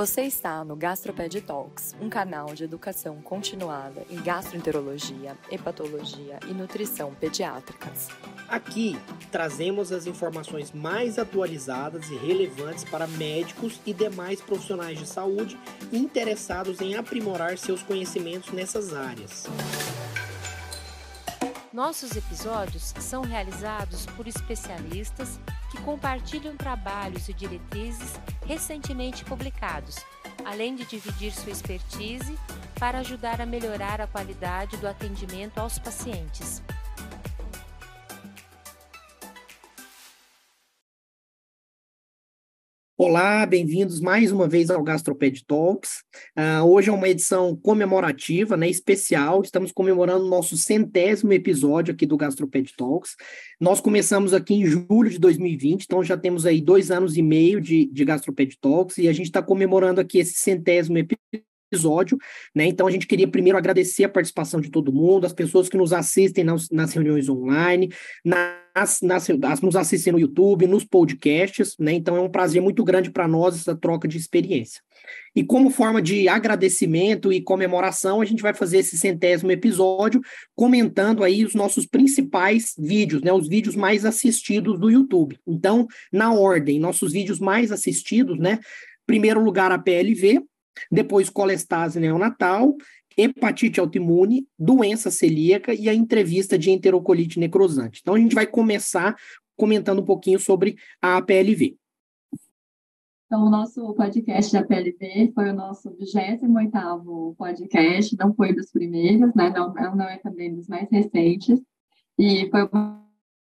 Você está no Gastroped Talks, um canal de educação continuada em gastroenterologia, hepatologia e nutrição pediátricas. Aqui trazemos as informações mais atualizadas e relevantes para médicos e demais profissionais de saúde interessados em aprimorar seus conhecimentos nessas áreas. Nossos episódios são realizados por especialistas que compartilham trabalhos e diretrizes recentemente publicados, além de dividir sua expertise para ajudar a melhorar a qualidade do atendimento aos pacientes. Olá, bem-vindos mais uma vez ao Gastroped Talks. Uh, hoje é uma edição comemorativa, né, especial. Estamos comemorando o nosso centésimo episódio aqui do Gastroped Talks. Nós começamos aqui em julho de 2020, então já temos aí dois anos e meio de, de Gastroped Talks e a gente está comemorando aqui esse centésimo episódio episódio, né? Então a gente queria primeiro agradecer a participação de todo mundo, as pessoas que nos assistem nas, nas reuniões online, nas, nas, nos assistem no YouTube, nos podcasts, né? Então é um prazer muito grande para nós essa troca de experiência. E como forma de agradecimento e comemoração, a gente vai fazer esse centésimo episódio comentando aí os nossos principais vídeos, né, os vídeos mais assistidos do YouTube. Então, na ordem, nossos vídeos mais assistidos, né, primeiro lugar a PLV, depois colestase neonatal, hepatite autoimune, doença celíaca e a entrevista de enterocolite necrosante. Então a gente vai começar comentando um pouquinho sobre a PLV. Então, o nosso podcast da PLV foi o nosso 28º podcast, não foi dos primeiros, né? não, não é também dos mais recentes, e foi uma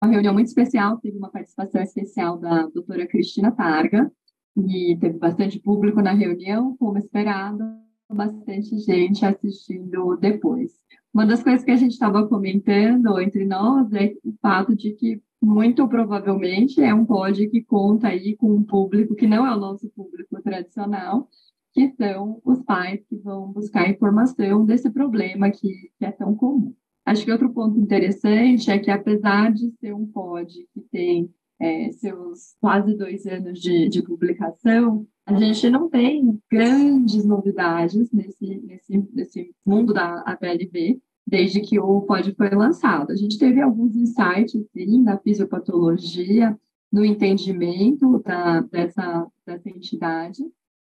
reunião muito especial, teve uma participação especial da doutora Cristina Targa, e teve bastante público na reunião, como esperado, bastante gente assistindo depois. Uma das coisas que a gente estava comentando entre nós é o fato de que muito provavelmente é um pod que conta aí com um público que não é o nosso público tradicional, que são os pais que vão buscar informação desse problema que, que é tão comum. Acho que outro ponto interessante é que, apesar de ser um pod que tem é, seus quase dois anos de, de, publicação, a gente não tem grandes novidades nesse, nesse, nesse mundo da APLB, desde que o POD foi lançado. A gente teve alguns insights, sim, na fisiopatologia, no entendimento da, dessa, dessa entidade,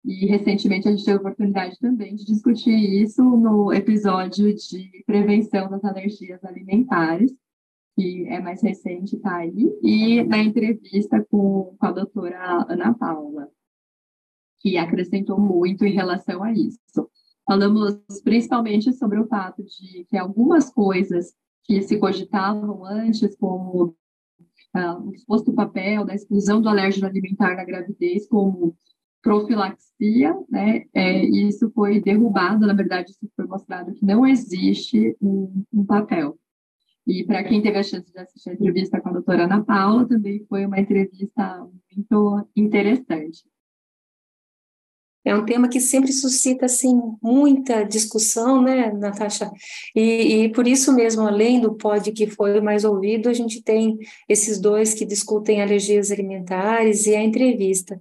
e recentemente a gente teve a oportunidade também de discutir isso no episódio de prevenção das alergias alimentares, que é mais recente, está aí, e na entrevista com, com a doutora Ana Paula, que acrescentou muito em relação a isso. Falamos principalmente sobre o fato de que algumas coisas que se cogitavam antes, como ah, o exposto papel da exclusão do alérgeno alimentar na gravidez, como profilaxia, né? É, isso foi derrubado, na verdade, isso foi mostrado que não existe um, um papel. E para quem teve a chance de assistir a entrevista com a doutora Ana Paula, também foi uma entrevista muito interessante. É um tema que sempre suscita assim muita discussão, né, Natasha? E, e, por isso mesmo, além do pod que foi mais ouvido, a gente tem esses dois que discutem alergias alimentares e a entrevista.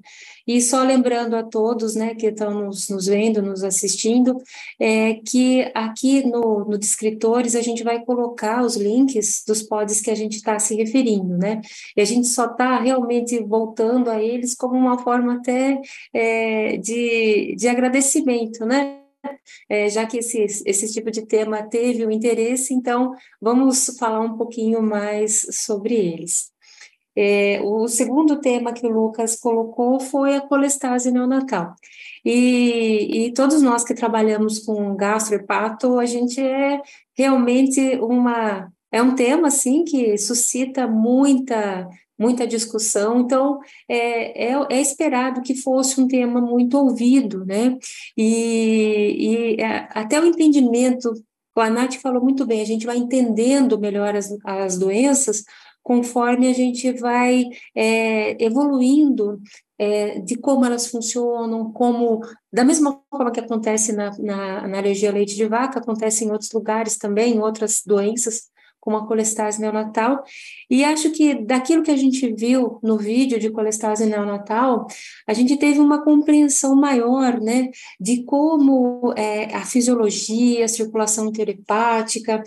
E só lembrando a todos, né, que estão nos, nos vendo, nos assistindo, é que aqui no, no Descritores a gente vai colocar os links dos pods que a gente está se referindo, né? E a gente só está realmente voltando a eles como uma forma até é, de, de agradecimento, né? É, já que esse, esse tipo de tema teve o interesse, então vamos falar um pouquinho mais sobre eles. É, o segundo tema que o Lucas colocou foi a colestase neonatal. E, e todos nós que trabalhamos com gastrohepato, a gente é realmente uma é um tema assim que suscita muita muita discussão, então é, é, é, esperado que fosse um tema muito ouvido, né? E, e é, até o entendimento, a Nath falou muito bem, a gente vai entendendo melhor as, as doenças conforme a gente vai é, evoluindo é, de como elas funcionam, como, da mesma forma que acontece na, na, na alergia ao leite de vaca, acontece em outros lugares também, outras doenças, com a colestase neonatal. E acho que daquilo que a gente viu no vídeo de colestase neonatal, a gente teve uma compreensão maior, né, de como é, a fisiologia, a circulação interhepática,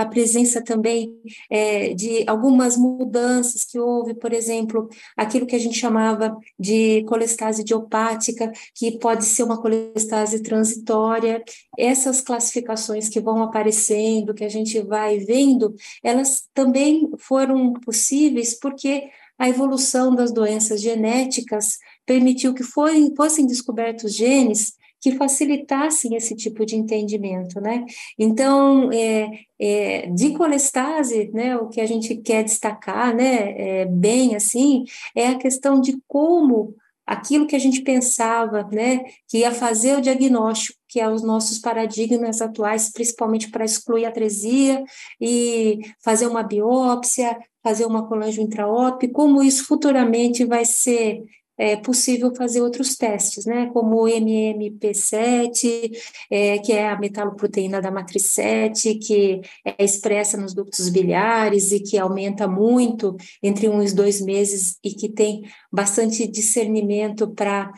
a presença também é, de algumas mudanças que houve, por exemplo, aquilo que a gente chamava de colestase idiopática, que pode ser uma colestase transitória. Essas classificações que vão aparecendo, que a gente vai vendo, elas também foram possíveis porque a evolução das doenças genéticas permitiu que fossem, fossem descobertos genes que facilitassem esse tipo de entendimento, né? Então, é, é, de colestase, né, o que a gente quer destacar, né, é, bem assim, é a questão de como aquilo que a gente pensava, né, que ia fazer o diagnóstico, que é os nossos paradigmas atuais, principalmente para excluir a atresia e fazer uma biópsia, fazer uma colangio intraóptica, como isso futuramente vai ser é possível fazer outros testes, né, como o MMP7, é, que é a metaloproteína da matriz 7, que é expressa nos ductos biliares e que aumenta muito entre e dois meses e que tem bastante discernimento para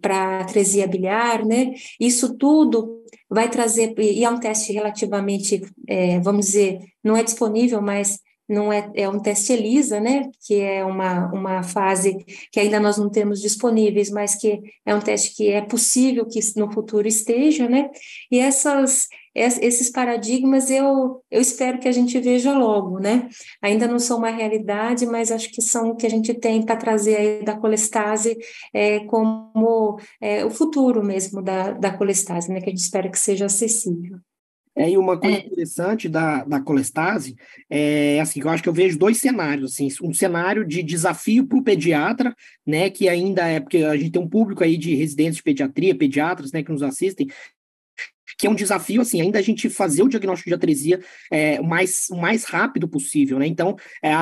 para atresia biliar, né? Isso tudo vai trazer, e é um teste relativamente, é, vamos dizer, não é disponível, mas não é, é um teste ELISA, né, que é uma, uma fase que ainda nós não temos disponíveis, mas que é um teste que é possível que no futuro esteja, né, e essas, esses paradigmas eu, eu espero que a gente veja logo, né, ainda não são uma realidade, mas acho que são o que a gente tem para trazer aí da colestase é, como é, o futuro mesmo da, da colestase, né, que a gente espera que seja acessível. É, e uma coisa é. interessante da, da colestase é assim, eu acho que eu vejo dois cenários, assim, um cenário de desafio para o pediatra, né, que ainda é, porque a gente tem um público aí de residentes de pediatria, pediatras, né, que nos assistem, que é um desafio, assim, ainda a gente fazer o diagnóstico de atresia é, o, mais, o mais rápido possível, né? Então, é,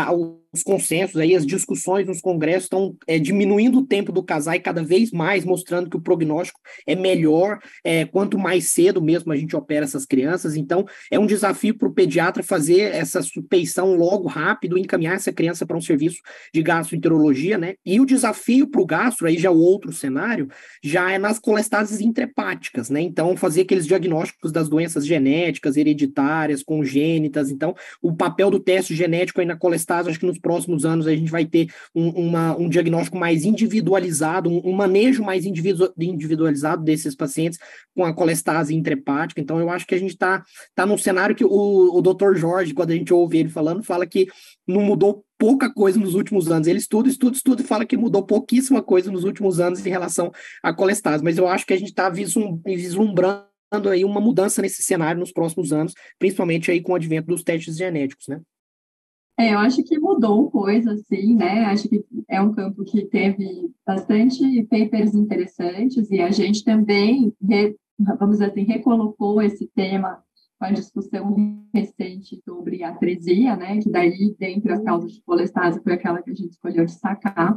os consensos aí, as discussões nos congressos estão é, diminuindo o tempo do casar e cada vez mais mostrando que o prognóstico é melhor, é, quanto mais cedo mesmo a gente opera essas crianças. Então, é um desafio para o pediatra fazer essa suspeição logo rápido, encaminhar essa criança para um serviço de gastroenterologia, né? E o desafio para o gastro, aí já é outro cenário, já é nas colestases intrahepáticas, né? Então, fazer aqueles diagnósticos das doenças genéticas, hereditárias, congênitas. Então, o papel do teste genético aí na colestase, acho que nos nos próximos anos a gente vai ter um, uma, um diagnóstico mais individualizado, um, um manejo mais individu individualizado desses pacientes com a colestase intrahepática. Então, eu acho que a gente está tá num cenário que o, o doutor Jorge, quando a gente ouve ele falando, fala que não mudou pouca coisa nos últimos anos. Ele estuda, estuda, estuda e fala que mudou pouquíssima coisa nos últimos anos em relação à colestase. Mas eu acho que a gente está vislumbrando aí uma mudança nesse cenário nos próximos anos, principalmente aí com o advento dos testes genéticos, né? É, eu acho que mudou coisa, assim, né? Acho que é um campo que teve bastante papers interessantes e a gente também, vamos dizer assim, recolocou esse tema com a discussão recente sobre a atresia, né? Que daí, dentre as causas de colestase, foi aquela que a gente escolheu destacar.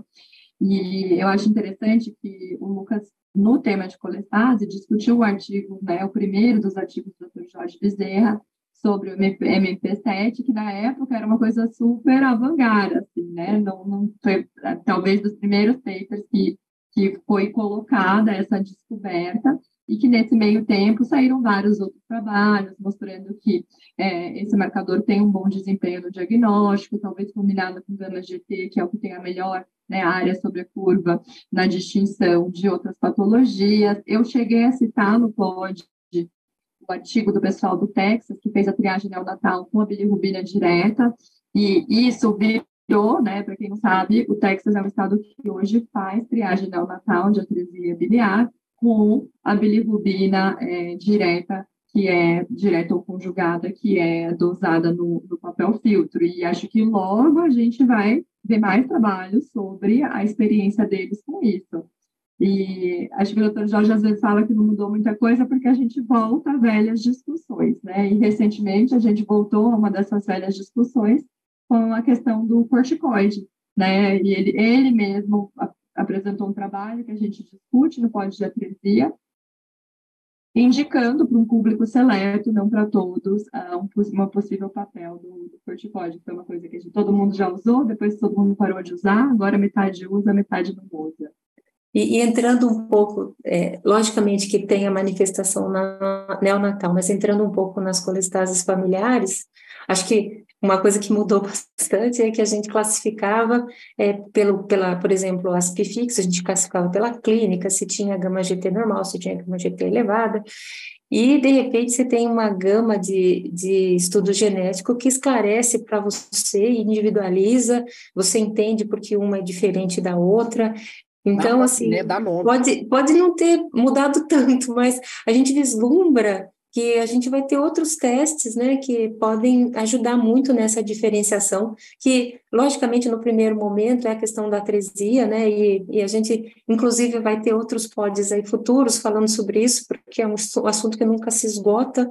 E eu acho interessante que o Lucas, no tema de colestase, discutiu o artigo, né? O primeiro dos artigos do Dr. Jorge Bezerra, sobre o MP7, que na época era uma coisa super avant-garde, assim, né? Não, não foi, talvez, dos primeiros papers que, que foi colocada essa descoberta, e que nesse meio tempo saíram vários outros trabalhos mostrando que é, esse marcador tem um bom desempenho no diagnóstico, talvez combinado com gama GT, que é o que tem a melhor né, área sobre a curva na distinção de outras patologias. Eu cheguei a citar no POD o artigo do pessoal do Texas, que fez a triagem neonatal com a bilirrubina direta, e isso virou, né, para quem não sabe, o Texas é um estado que hoje faz triagem neonatal de atresia biliar com a bilirrubina é, direta, que é direta ou conjugada, que é dosada no, no papel filtro. E acho que logo a gente vai ver mais trabalhos sobre a experiência deles com isso. E acho que o doutor Jorge às vezes fala que não mudou muita coisa porque a gente volta a velhas discussões, né? E recentemente a gente voltou a uma dessas velhas discussões com a questão do corticoide, né? E ele, ele mesmo apresentou um trabalho que a gente discute no Pódio de Atresia, indicando para um público seleto, não para todos, um, uma possível papel do, do corticóide, que foi uma coisa que gente, todo mundo já usou, depois todo mundo parou de usar, agora metade usa, metade não usa. E, e entrando um pouco, é, logicamente que tem a manifestação na, neonatal, mas entrando um pouco nas colestases familiares, acho que uma coisa que mudou bastante é que a gente classificava é, pelo, pela, por exemplo, as PFIX, a gente classificava pela clínica, se tinha gama GT normal, se tinha gama GT elevada, e, de repente, você tem uma gama de, de estudo genético que esclarece para você, individualiza, você entende porque uma é diferente da outra, então, assim, né? pode, pode não ter mudado tanto, mas a gente vislumbra que a gente vai ter outros testes, né, que podem ajudar muito nessa diferenciação, que, logicamente, no primeiro momento é a questão da atresia, né, e, e a gente, inclusive, vai ter outros pods aí futuros falando sobre isso, porque é um assunto que nunca se esgota,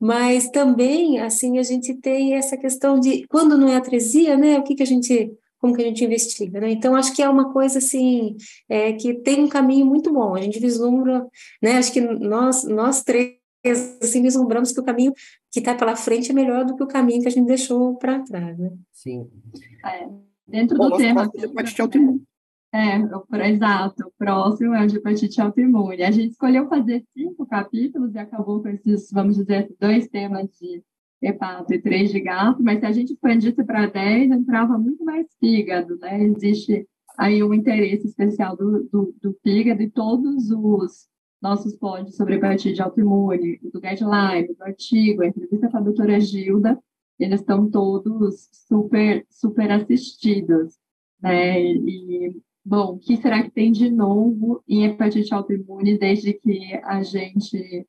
mas também, assim, a gente tem essa questão de, quando não é atresia, né, o que que a gente como que a gente investiga, né? Então, acho que é uma coisa, assim, é, que tem um caminho muito bom, a gente vislumbra, né, acho que nós, nós três, assim, vislumbramos que o caminho que está pela frente é melhor do que o caminho que a gente deixou para trás, né? Sim. É, dentro do tema... Hepatite autoimune. É, exato. O próximo é o de hepatite autoimune. A gente escolheu fazer cinco capítulos e acabou com esses, vamos dizer, dois temas de hepato e três de gato, mas se a gente expandisse para 10, entrava muito mais fígado, né? Existe aí um interesse especial do, do, do fígado e todos os nossos pods sobre hepatite autoimune, do guideline, do artigo, a entrevista com a doutora Gilda, eles estão todos super, super assistidos, né? E, bom, o que será que tem de novo em hepatite autoimune desde que a gente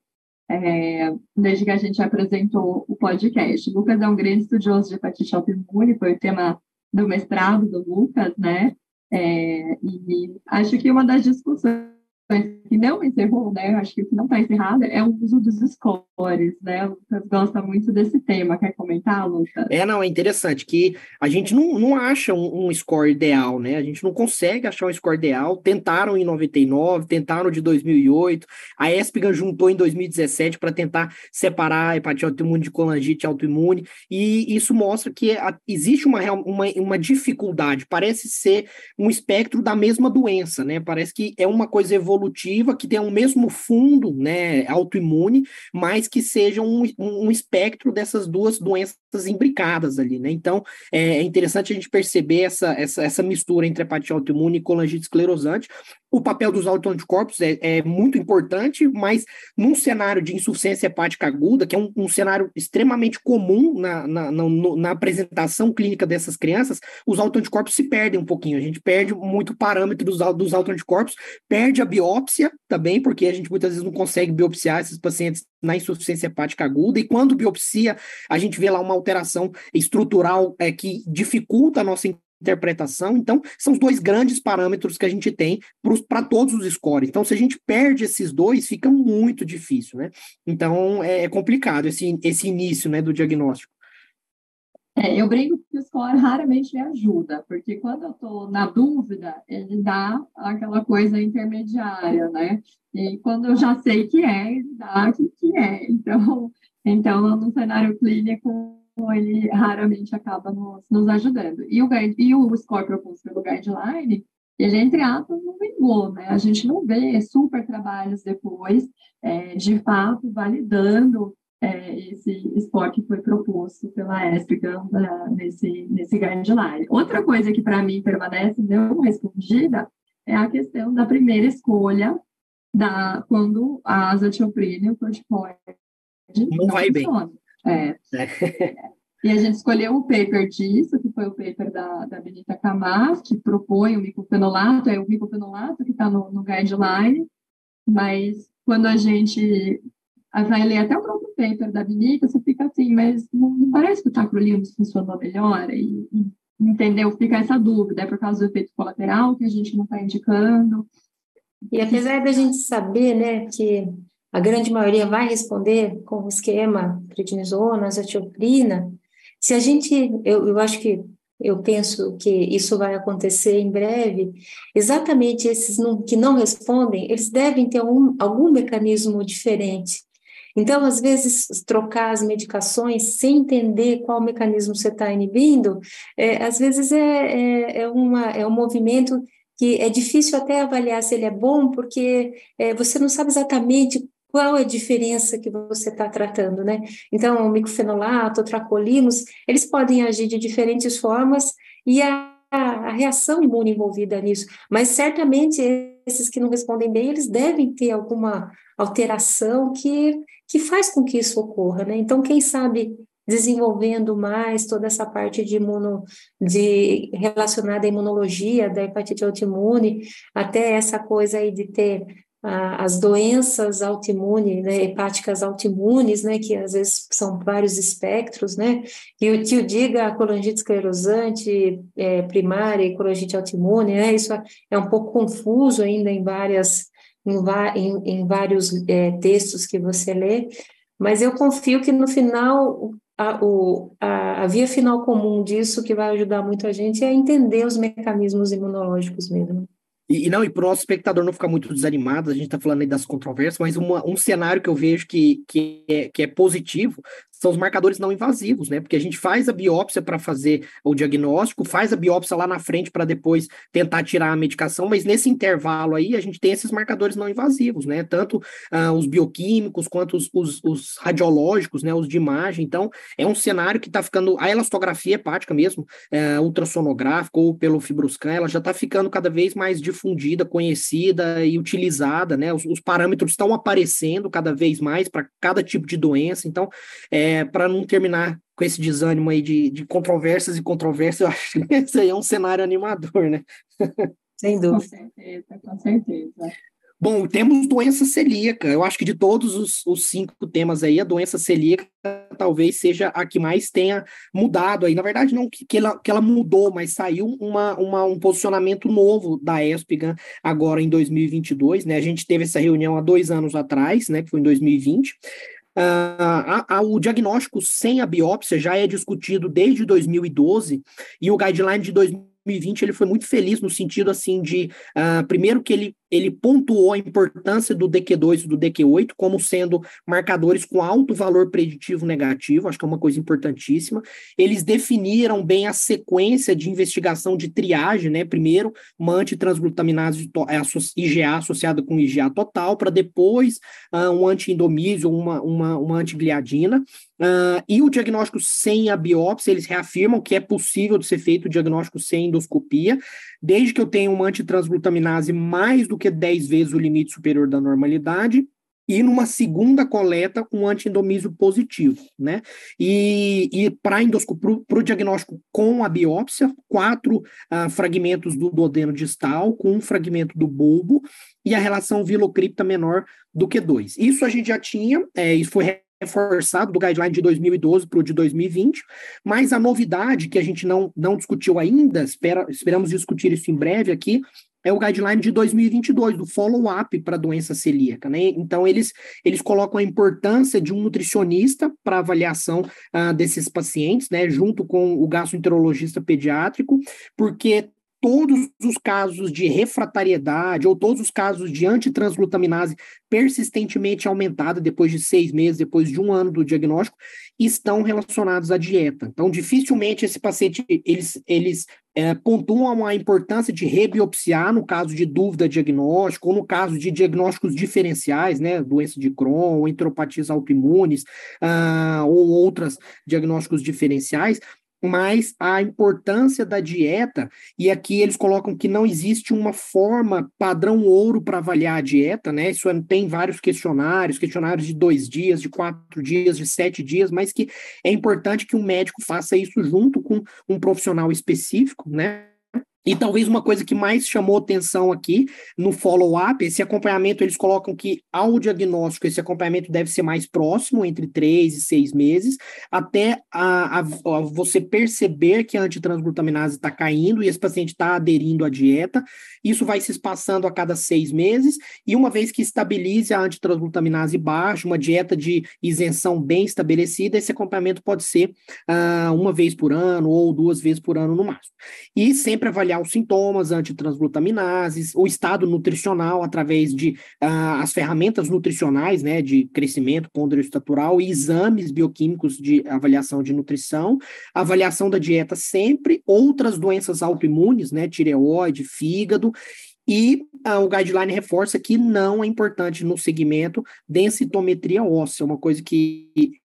é, desde que a gente apresentou o podcast. O Lucas é um grande estudioso de hepatite autoimune, foi o tema do mestrado do Lucas, né? É, e acho que uma das discussões que não encerrou, né? Acho que o que não está encerrado é o uso dos scores, né? O Lucas gosta muito desse tema. Quer comentar, Lucas? É, não, é interessante que a gente não, não acha um, um score ideal, né? A gente não consegue achar um score ideal. Tentaram em 99, tentaram de 2008. A ESPGAN juntou em 2017 para tentar separar hepatite autoimune de colangite autoimune. E isso mostra que a, existe uma, uma, uma dificuldade. Parece ser um espectro da mesma doença, né? Parece que é uma coisa evolutiva evolutiva, que tenha o mesmo fundo né, autoimune, mas que seja um, um espectro dessas duas doenças imbricadas ali, né? Então, é, é interessante a gente perceber essa, essa, essa mistura entre hepatite autoimune e colangite esclerosante, o papel dos autoanticorpos é, é, muito importante, mas num cenário de insuficiência hepática aguda, que é um, um cenário extremamente comum na, na, na, na, apresentação clínica dessas crianças, os autoanticorpos se perdem um pouquinho. A gente perde muito parâmetro dos, dos autoanticorpos, perde a biópsia também, porque a gente muitas vezes não consegue biopsiar esses pacientes na insuficiência hepática aguda, e quando biopsia, a gente vê lá uma alteração estrutural é, que dificulta a nossa interpretação. Então, são os dois grandes parâmetros que a gente tem para todos os scores. Então, se a gente perde esses dois, fica muito difícil, né? Então, é, é complicado esse, esse início né, do diagnóstico. É, eu brinco que o score raramente me ajuda, porque quando eu estou na dúvida, ele dá aquela coisa intermediária, né? E quando eu já sei que é, ele dá o que é. Então, então, no cenário clínico, ele raramente acaba nos, nos ajudando. E o, e o score proposto pelo guideline, ele, entre aspas, não vingou, né? A gente não vê super trabalhos depois, é, de fato, validando é, esse que foi proposto pela ESPGAN né, nesse, nesse guideline. Outra coisa que, para mim, permanece não respondida é a questão da primeira escolha da, quando a azatioprina e o corticoide não, não vai funciona. bem. É. é. E a gente escolheu o paper disso, que foi o paper da, da Benita Camas, que propõe o micofenolato, é o micofenolato que está no, no guideline, mas quando a gente vai ler até o próprio paper da Benita, você fica assim, mas não, não parece que o tacrolimus funcionou melhor, e, e, entendeu? Fica essa dúvida, é por causa do efeito colateral que a gente não está indicando. E apesar da gente saber, né, que a grande maioria vai responder com o esquema prednisona, azatioprina. Se a gente, eu, eu acho que eu penso que isso vai acontecer em breve, exatamente esses que não respondem, eles devem ter um, algum mecanismo diferente. Então, às vezes, trocar as medicações sem entender qual mecanismo você está inibindo, é, às vezes é, é, é, uma, é um movimento que é difícil até avaliar se ele é bom, porque é, você não sabe exatamente qual é a diferença que você está tratando, né? Então, o micofenolato, o eles podem agir de diferentes formas e a, a, reação imune envolvida nisso, mas certamente esses que não respondem bem, eles devem ter alguma alteração que, que faz com que isso ocorra, né? Então, quem sabe desenvolvendo mais toda essa parte de imuno, de relacionada à imunologia da hepatite autoimune, até essa coisa aí de ter as doenças autoimunes, né, hepáticas autoimunes, né, que às vezes são vários espectros, né, que o tio diga a colangite esclerosante é, primária e colangite autoimune, né, isso é um pouco confuso ainda em várias, em, em, em vários é, textos que você lê, mas eu confio que no final a, o, a, a via final comum disso que vai ajudar muito a gente é entender os mecanismos imunológicos mesmo. E, e, não, e para o nosso espectador não ficar muito desanimado, a gente está falando aí das controvérsias, mas uma, um cenário que eu vejo que, que, é, que é positivo são os marcadores não invasivos, né? Porque a gente faz a biópsia para fazer o diagnóstico, faz a biópsia lá na frente para depois tentar tirar a medicação, mas nesse intervalo aí a gente tem esses marcadores não invasivos, né? Tanto uh, os bioquímicos quanto os, os, os, radiológicos, né? Os de imagem. Então, é um cenário que está ficando. A elastografia hepática mesmo, uh, ultrassonográfica ou pelo Fibroscan, ela já está ficando cada vez mais difundida, conhecida e utilizada, né? Os, os parâmetros estão aparecendo cada vez mais para cada tipo de doença. Então, é, é, para não terminar com esse desânimo aí de, de controvérsias e controvérsias, eu acho que esse aí é um cenário animador, né? Sem dúvida. Com certeza, com certeza. Bom, temos doença celíaca. Eu acho que de todos os, os, cinco temas aí, a doença celíaca talvez seja a que mais tenha mudado aí. Na verdade, não que, que, ela, que ela mudou, mas saiu uma, uma, um posicionamento novo da ESPGAN agora em 2022, né? A gente teve essa reunião há dois anos atrás, né? Que foi em 2020. Uh, a, a, o diagnóstico sem a biópsia já é discutido desde 2012 e o guideline de 2020 ele foi muito feliz no sentido assim de uh, primeiro que ele ele pontuou a importância do DQ2 e do DQ8 como sendo marcadores com alto valor preditivo negativo, acho que é uma coisa importantíssima. Eles definiram bem a sequência de investigação de triagem, né? Primeiro, uma antitransglutaminase IgA é, associada com IgA total, para depois uh, um anti-indomísio, uma, uma, uma antigliadina. Uh, e o diagnóstico sem a biópsia, eles reafirmam que é possível de ser feito o diagnóstico sem endoscopia, desde que eu tenha uma antitransglutaminase mais do que 10 vezes o limite superior da normalidade, e numa segunda coleta um antiendomísio positivo, né? E, e para o diagnóstico com a biópsia, quatro uh, fragmentos do duodeno distal com um fragmento do bulbo e a relação vilocripta menor do que dois. Isso a gente já tinha, é, isso foi reforçado do guideline de 2012 para o de 2020, mas a novidade que a gente não, não discutiu ainda, espera, esperamos discutir isso em breve aqui, é o guideline de 2022, do follow-up para a doença celíaca, né? Então, eles, eles colocam a importância de um nutricionista para avaliação uh, desses pacientes, né? Junto com o gastroenterologista pediátrico, porque todos os casos de refratariedade ou todos os casos de antitransglutaminase persistentemente aumentada depois de seis meses, depois de um ano do diagnóstico, estão relacionados à dieta. Então, dificilmente esse paciente, eles, eles é, pontuam a importância de rebiopsiar no caso de dúvida diagnóstico, ou no caso de diagnósticos diferenciais, né, doença de Crohn, enteropatias autoimunes, uh, ou outros diagnósticos diferenciais, mas a importância da dieta, e aqui eles colocam que não existe uma forma padrão ouro para avaliar a dieta, né? Isso é, tem vários questionários, questionários de dois dias, de quatro dias, de sete dias, mas que é importante que um médico faça isso junto com um profissional específico, né? E talvez uma coisa que mais chamou atenção aqui no follow-up, esse acompanhamento, eles colocam que ao diagnóstico, esse acompanhamento deve ser mais próximo, entre três e seis meses, até a, a, a você perceber que a antitransglutaminase está caindo e esse paciente está aderindo à dieta. Isso vai se espaçando a cada seis meses, e uma vez que estabilize a antitransglutaminase baixa, uma dieta de isenção bem estabelecida, esse acompanhamento pode ser uh, uma vez por ano ou duas vezes por ano no máximo. E sempre avaliar avaliar os sintomas, antitransglutaminases, o estado nutricional através de uh, as ferramentas nutricionais, né, de crescimento ponderoestatural e exames bioquímicos de avaliação de nutrição, avaliação da dieta sempre, outras doenças autoimunes, né, tireoide, fígado, e uh, o guideline reforça que não é importante no segmento densitometria óssea, uma coisa que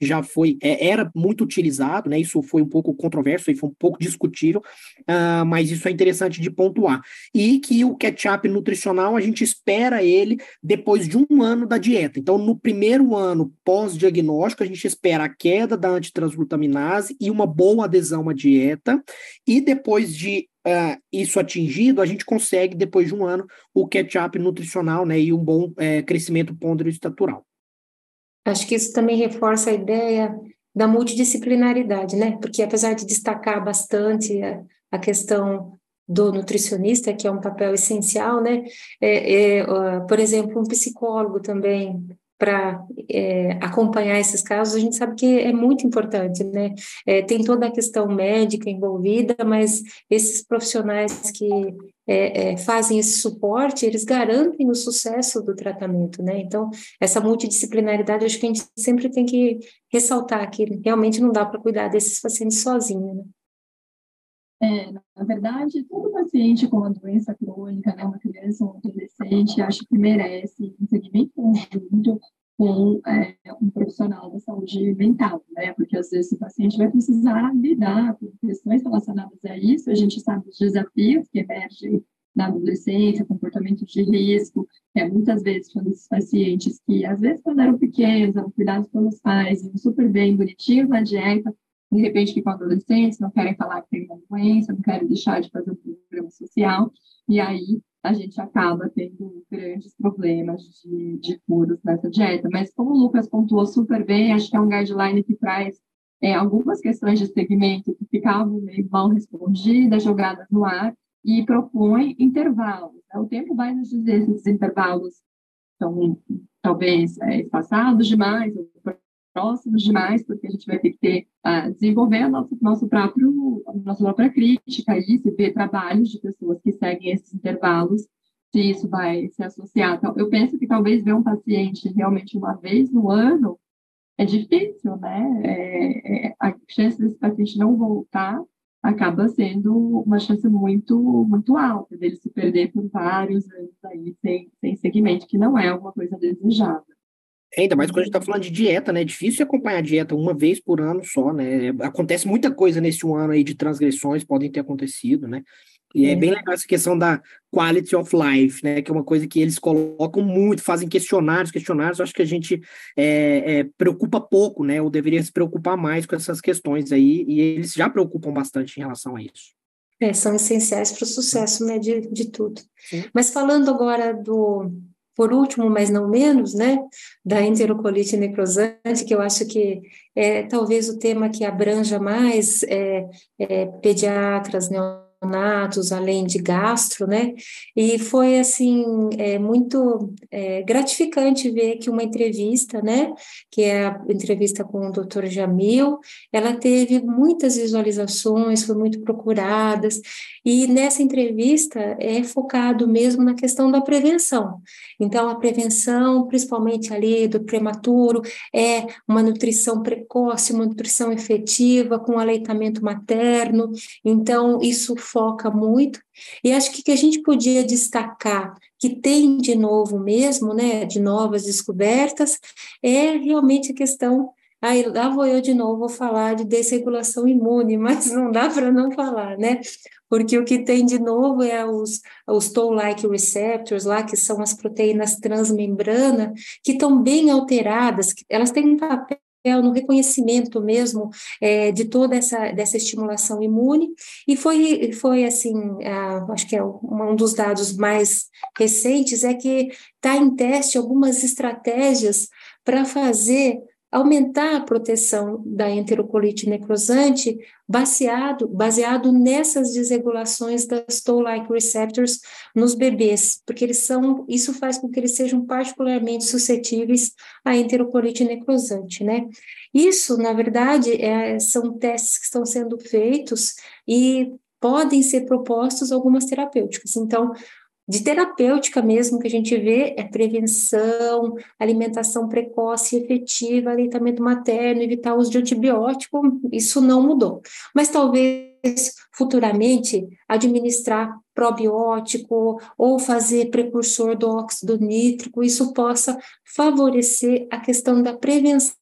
já foi, é, era muito utilizado, né? Isso foi um pouco controverso e foi um pouco discutível, uh, mas isso é interessante de pontuar. E que o catch-up nutricional, a gente espera ele depois de um ano da dieta. Então, no primeiro ano pós-diagnóstico, a gente espera a queda da antitransglutaminase e uma boa adesão à dieta, e depois de Uh, isso atingido, a gente consegue, depois de um ano, o catch-up nutricional né, e um bom é, crescimento pondero-estatural. Acho que isso também reforça a ideia da multidisciplinaridade, né? Porque apesar de destacar bastante a, a questão do nutricionista, que é um papel essencial, né? É, é, por exemplo, um psicólogo também para é, acompanhar esses casos, a gente sabe que é muito importante, né? É, tem toda a questão médica envolvida, mas esses profissionais que é, é, fazem esse suporte, eles garantem o sucesso do tratamento, né? Então, essa multidisciplinaridade, acho que a gente sempre tem que ressaltar que realmente não dá para cuidar desses pacientes sozinho, né? É, na verdade, todo paciente com uma doença crônica, né, uma criança ou um adolescente, acho que merece um segmento conjunto com é, um profissional da saúde mental, né? Porque às vezes o paciente vai precisar lidar com questões relacionadas a isso. A gente sabe os desafios que emergem na adolescência, comportamento de risco, é, muitas vezes quando esses pacientes que às vezes quando eram pequenos, eram cuidados pelos pais, iam super bem, bonitinhos na dieta, de repente ficam adolescentes, não querem falar que tem uma doença, não querem deixar de fazer um programa social, e aí a gente acaba tendo grandes problemas de, de furos nessa dieta. Mas como o Lucas pontuou super bem, acho que é um guideline que traz é, algumas questões de segmento que ficavam meio mal respondidas, jogadas no ar, e propõe intervalos. Né? O tempo vai nos dizer se esses intervalos são talvez é, espaçados demais, ou próximos demais, porque a gente vai ter que ter, uh, desenvolver a nosso, nosso próprio, a nossa própria crítica isso, ver trabalhos de pessoas que seguem esses intervalos, se isso vai se associar. Então, eu penso que talvez ver um paciente realmente uma vez no ano é difícil, né? É, é, a chance desse paciente não voltar acaba sendo uma chance muito muito alta dele se perder por vários anos aí sem, sem segmento, que não é uma coisa desejada. É, ainda mais quando a gente está falando de dieta, né? É difícil acompanhar a dieta uma vez por ano só, né? Acontece muita coisa nesse um ano aí de transgressões, podem ter acontecido, né? E é. é bem legal essa questão da quality of life, né? Que é uma coisa que eles colocam muito, fazem questionários, questionários. Acho que a gente é, é, preocupa pouco, né? Ou deveria se preocupar mais com essas questões aí, e eles já preocupam bastante em relação a isso. É, são essenciais para o sucesso né, de, de tudo. Sim. Mas falando agora do, por último, mas não menos, né, da enterocolite necrosante, que eu acho que é talvez o tema que abranja mais é, é, pediatras, neonatologistas, neonatos, além de gastro, né? E foi assim é, muito é, gratificante ver que uma entrevista, né? Que é a entrevista com o Dr. Jamil, ela teve muitas visualizações, foi muito procuradas e nessa entrevista é focado mesmo na questão da prevenção. Então a prevenção, principalmente ali do prematuro, é uma nutrição precoce, uma nutrição efetiva com aleitamento materno. Então isso foca muito. E acho que que a gente podia destacar que tem de novo mesmo, né, de novas descobertas, é realmente a questão Aí lá vou eu de novo vou falar de desregulação imune, mas não dá para não falar, né? Porque o que tem de novo é os, os toll-like receptors lá, que são as proteínas transmembrana, que estão bem alteradas, elas têm um papel no reconhecimento mesmo é, de toda essa dessa estimulação imune. E foi foi assim acho que é um dos dados mais recentes é que está em teste algumas estratégias para fazer aumentar a proteção da enterocolite necrosante baseado, baseado nessas desregulações das toll-like receptors nos bebês, porque eles são, isso faz com que eles sejam particularmente suscetíveis à enterocolite necrosante, né? Isso, na verdade, é, são testes que estão sendo feitos e podem ser propostos algumas terapêuticas. Então, de terapêutica mesmo que a gente vê é prevenção, alimentação precoce e efetiva, aleitamento materno, evitar o uso de antibiótico, isso não mudou. Mas talvez futuramente administrar probiótico ou fazer precursor do óxido nítrico, isso possa favorecer a questão da prevenção,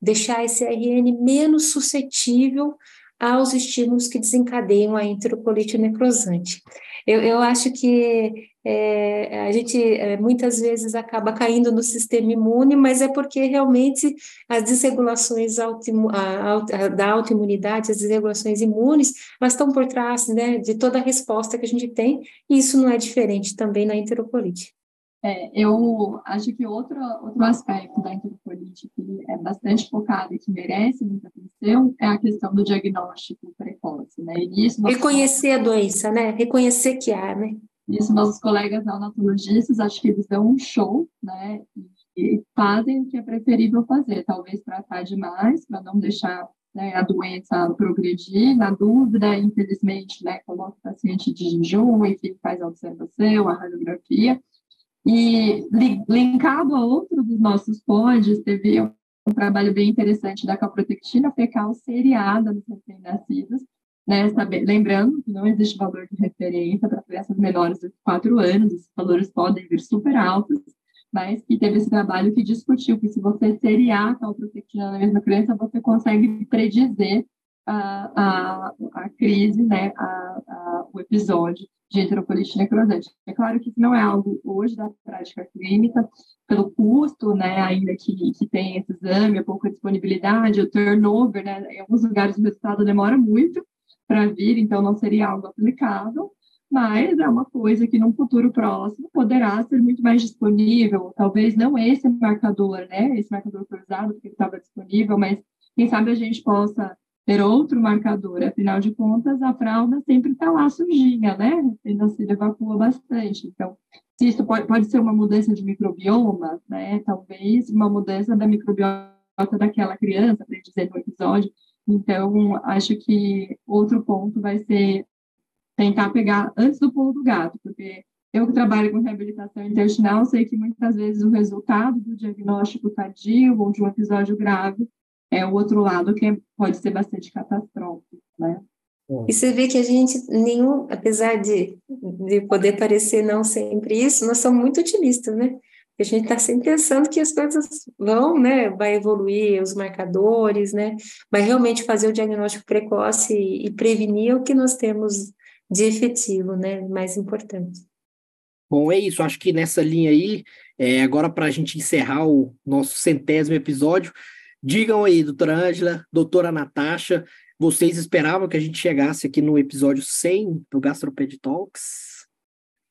deixar esse RN menos suscetível aos estímulos que desencadeiam a enterocolite necrosante. Eu, eu acho que é, a gente é, muitas vezes acaba caindo no sistema imune, mas é porque realmente as desregulações auto, a, a, da autoimunidade, as desregulações imunes, elas estão por trás né, de toda a resposta que a gente tem, e isso não é diferente também na enterocolite. É, eu acho que outro, outro aspecto da enterocolite que é bastante focado e que merece muita atenção é a questão do diagnóstico precoce, né? E isso Reconhecer a doença, né? Reconhecer que há, né? Isso, nossos colegas neonatologistas, acho que eles dão um show, né? E fazem o que é preferível fazer, talvez tratar demais, para não deixar né, a doença progredir. Na dúvida, infelizmente, né, coloca o paciente de jejum, enfim, faz a observação, a radiografia, e linkado a outro dos nossos pods, teve um, trabalho bem interessante da calprotectina fecal seriada nos recém-nascidos, né, lembrando que não existe valor de referência para crianças menores de 4 anos, esses valores podem vir super altos, mas que teve esse trabalho que discutiu que se você seriar a calprotectina na mesma criança, você consegue predizer a, a, a crise, né, a, o episódio de enterocolite necrosante. É claro que não é algo hoje da prática clínica, pelo custo, né, ainda que, que tem esse exame, a pouca disponibilidade, o turnover, né, em alguns lugares o resultado demora muito para vir, então não seria algo aplicável, mas é uma coisa que num futuro próximo poderá ser muito mais disponível, talvez não esse marcador, né, esse marcador cruzado, porque estava disponível, mas quem sabe a gente possa ter outro marcador. Afinal de contas, a fralda sempre está lá sujinha, né? Ainda se evacua bastante. Então, se isso pode, pode ser uma mudança de microbioma, né? Talvez uma mudança da microbiota daquela criança, para dizer no episódio. Então, acho que outro ponto vai ser tentar pegar antes do pulo do gato, porque eu que trabalho com reabilitação intestinal, sei que muitas vezes o resultado do diagnóstico tardio ou de um episódio grave é o outro lado que pode ser bastante catastrófico, né? E você vê que a gente, nenhum, apesar de, de poder parecer não sempre isso, nós somos muito otimistas, né? A gente está sempre pensando que as coisas vão, né? Vai evoluir os marcadores, né? Mas realmente fazer o diagnóstico precoce e, e prevenir é o que nós temos de efetivo, né? Mais importante. Bom, é isso. Acho que nessa linha aí, é, agora para a gente encerrar o nosso centésimo episódio, Digam aí, doutora Ângela, doutora Natasha, vocês esperavam que a gente chegasse aqui no episódio 100 do Gastroped Talks?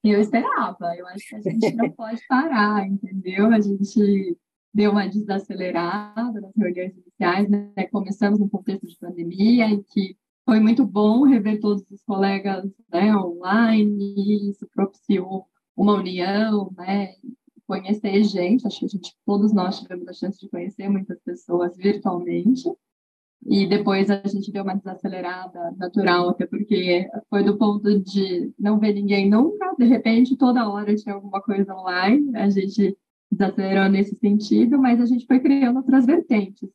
Eu esperava, eu acho que a gente não pode parar, entendeu? A gente deu uma desacelerada nas reuniões iniciais, né? Começamos no contexto de pandemia, em que foi muito bom rever todos os colegas né, online, isso propiciou uma união, né? Conhecer gente, acho que a gente, todos nós tivemos a chance de conhecer muitas pessoas virtualmente, e depois a gente deu uma desacelerada natural, até porque foi do ponto de não ver ninguém nunca, de repente toda hora tinha alguma coisa online, a gente desacelerou nesse sentido, mas a gente foi criando outras vertentes.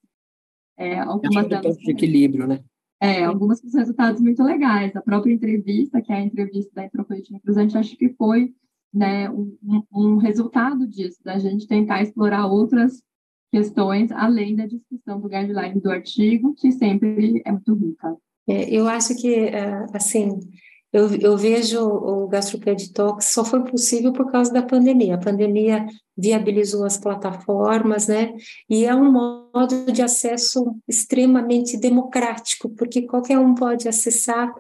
É, algumas delas, de equilíbrio, né? É, algumas com resultados muito legais. A própria entrevista, que é a entrevista da Intropolitina Cruzante, acho que foi né, um, um resultado disso, da gente tentar explorar outras questões além da discussão do guideline do artigo, que sempre é muito rica. É, eu acho que, é, assim, eu, eu vejo o Gastroped Talks só foi possível por causa da pandemia. A pandemia viabilizou as plataformas, né? E é um modo de acesso extremamente democrático, porque qualquer um pode acessar.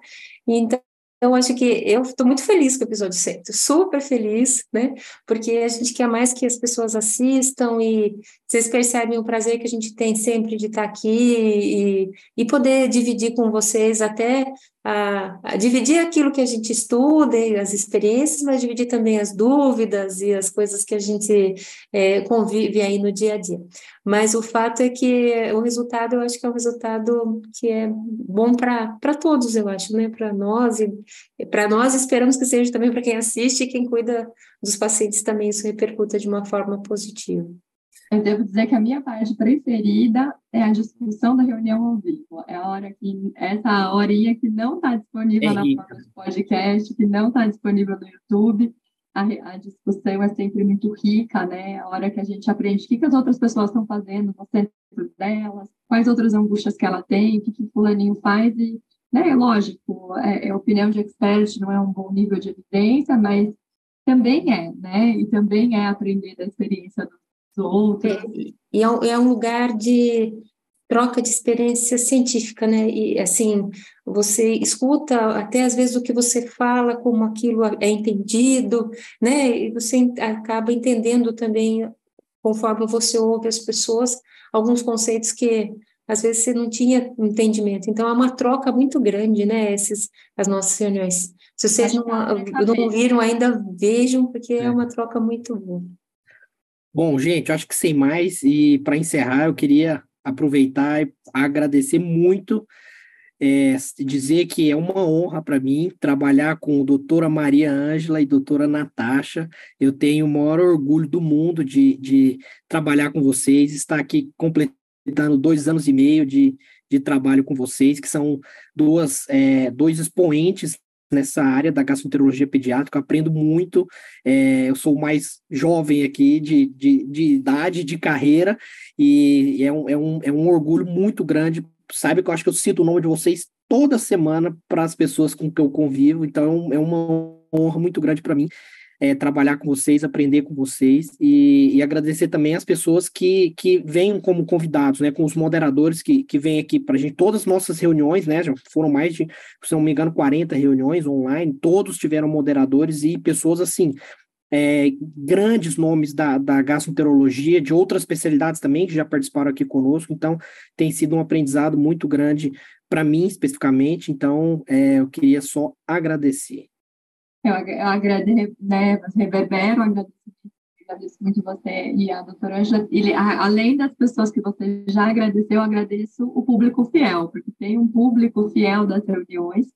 Então, eu acho que eu estou muito feliz com o episódio 100, super feliz, né? Porque a gente quer mais que as pessoas assistam e vocês percebem o prazer que a gente tem sempre de estar aqui e, e poder dividir com vocês até a, a, dividir aquilo que a gente estuda, as experiências, mas dividir também as dúvidas e as coisas que a gente é, convive aí no dia a dia. Mas o fato é que o resultado, eu acho que é um resultado que é bom para todos, eu acho, né? Para nós e para nós esperamos que seja também para quem assiste e quem cuida dos pacientes também isso repercuta de uma forma positiva. Eu devo dizer que a minha parte preferida é a discussão da reunião ao vivo. É a hora que, essa horinha que não está disponível é na forma de podcast, que não está disponível no YouTube. A, a, discussão é sempre muito rica, né? A hora que a gente aprende o que, que as outras pessoas estão fazendo no centro delas, quais outras angústias que ela tem, o que, que o fulaninho faz e, né, lógico, é, é opinião de expert, não é um bom nível de evidência, mas também é, né? E também é aprender da experiência do outros. É, e é, é um lugar de troca de experiência científica, né? E assim, você escuta até às vezes o que você fala, como aquilo é entendido, né? E você acaba entendendo também, conforme você ouve as pessoas, alguns conceitos que às vezes você não tinha entendimento. Então é uma troca muito grande, né? Esses, as nossas reuniões. Se vocês não, não viram ainda, vejam, porque é, é uma troca muito boa. Bom, gente, acho que sem mais, e para encerrar, eu queria aproveitar e agradecer muito, é, dizer que é uma honra para mim trabalhar com a doutora Maria Ângela e doutora Natasha. Eu tenho o maior orgulho do mundo de, de trabalhar com vocês, estar aqui completando dois anos e meio de, de trabalho com vocês, que são duas, é, dois expoentes nessa área da gastroenterologia pediátrica, aprendo muito, é, eu sou mais jovem aqui de, de, de idade, de carreira, e é um, é, um, é um orgulho muito grande, sabe que eu acho que eu cito o nome de vocês toda semana para as pessoas com que eu convivo, então é uma honra muito grande para mim é, trabalhar com vocês, aprender com vocês e, e, agradecer também as pessoas que, que vêm como convidados, né, com os moderadores que, que vêm aqui para a gente, todas as nossas reuniões, né, já foram mais de, se não me engano, 40 reuniões online, todos tiveram moderadores e pessoas assim, é, grandes nomes da, da gastroenterologia, de outras especialidades também, que já participaram aqui conosco, então tem sido um aprendizado muito grande para mim especificamente, então é, eu queria só agradecer. Eu, eu agradeço, né, reverbero, agradeço, muito você e a doutora Ângela. Além das pessoas que você já agradeceu, eu agradeço o público fiel, porque tem um público fiel das reuniões,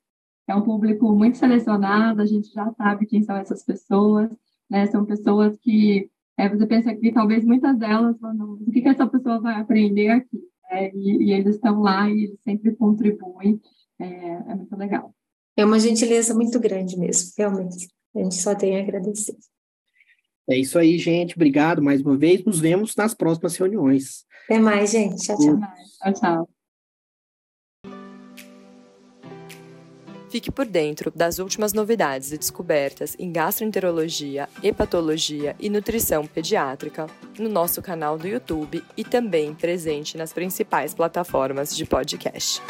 é um público muito selecionado, a gente já sabe quem são essas pessoas, né, são pessoas que é, você pensa que talvez muitas delas o que, que essa pessoa vai aprender aqui? É, e, e, eles estão lá e eles sempre contribuem, é, é muito legal. É uma gentileza muito grande mesmo, realmente. A gente só tem a agradecer. É isso aí, gente. Obrigado mais uma vez. Nos vemos nas próximas reuniões. Até mais, gente. Tchau, tchau. Tchau, tchau. Fique por dentro das últimas novidades e descobertas em gastroenterologia, hepatologia e nutrição pediátrica no nosso canal do YouTube e também presente nas principais plataformas de podcast.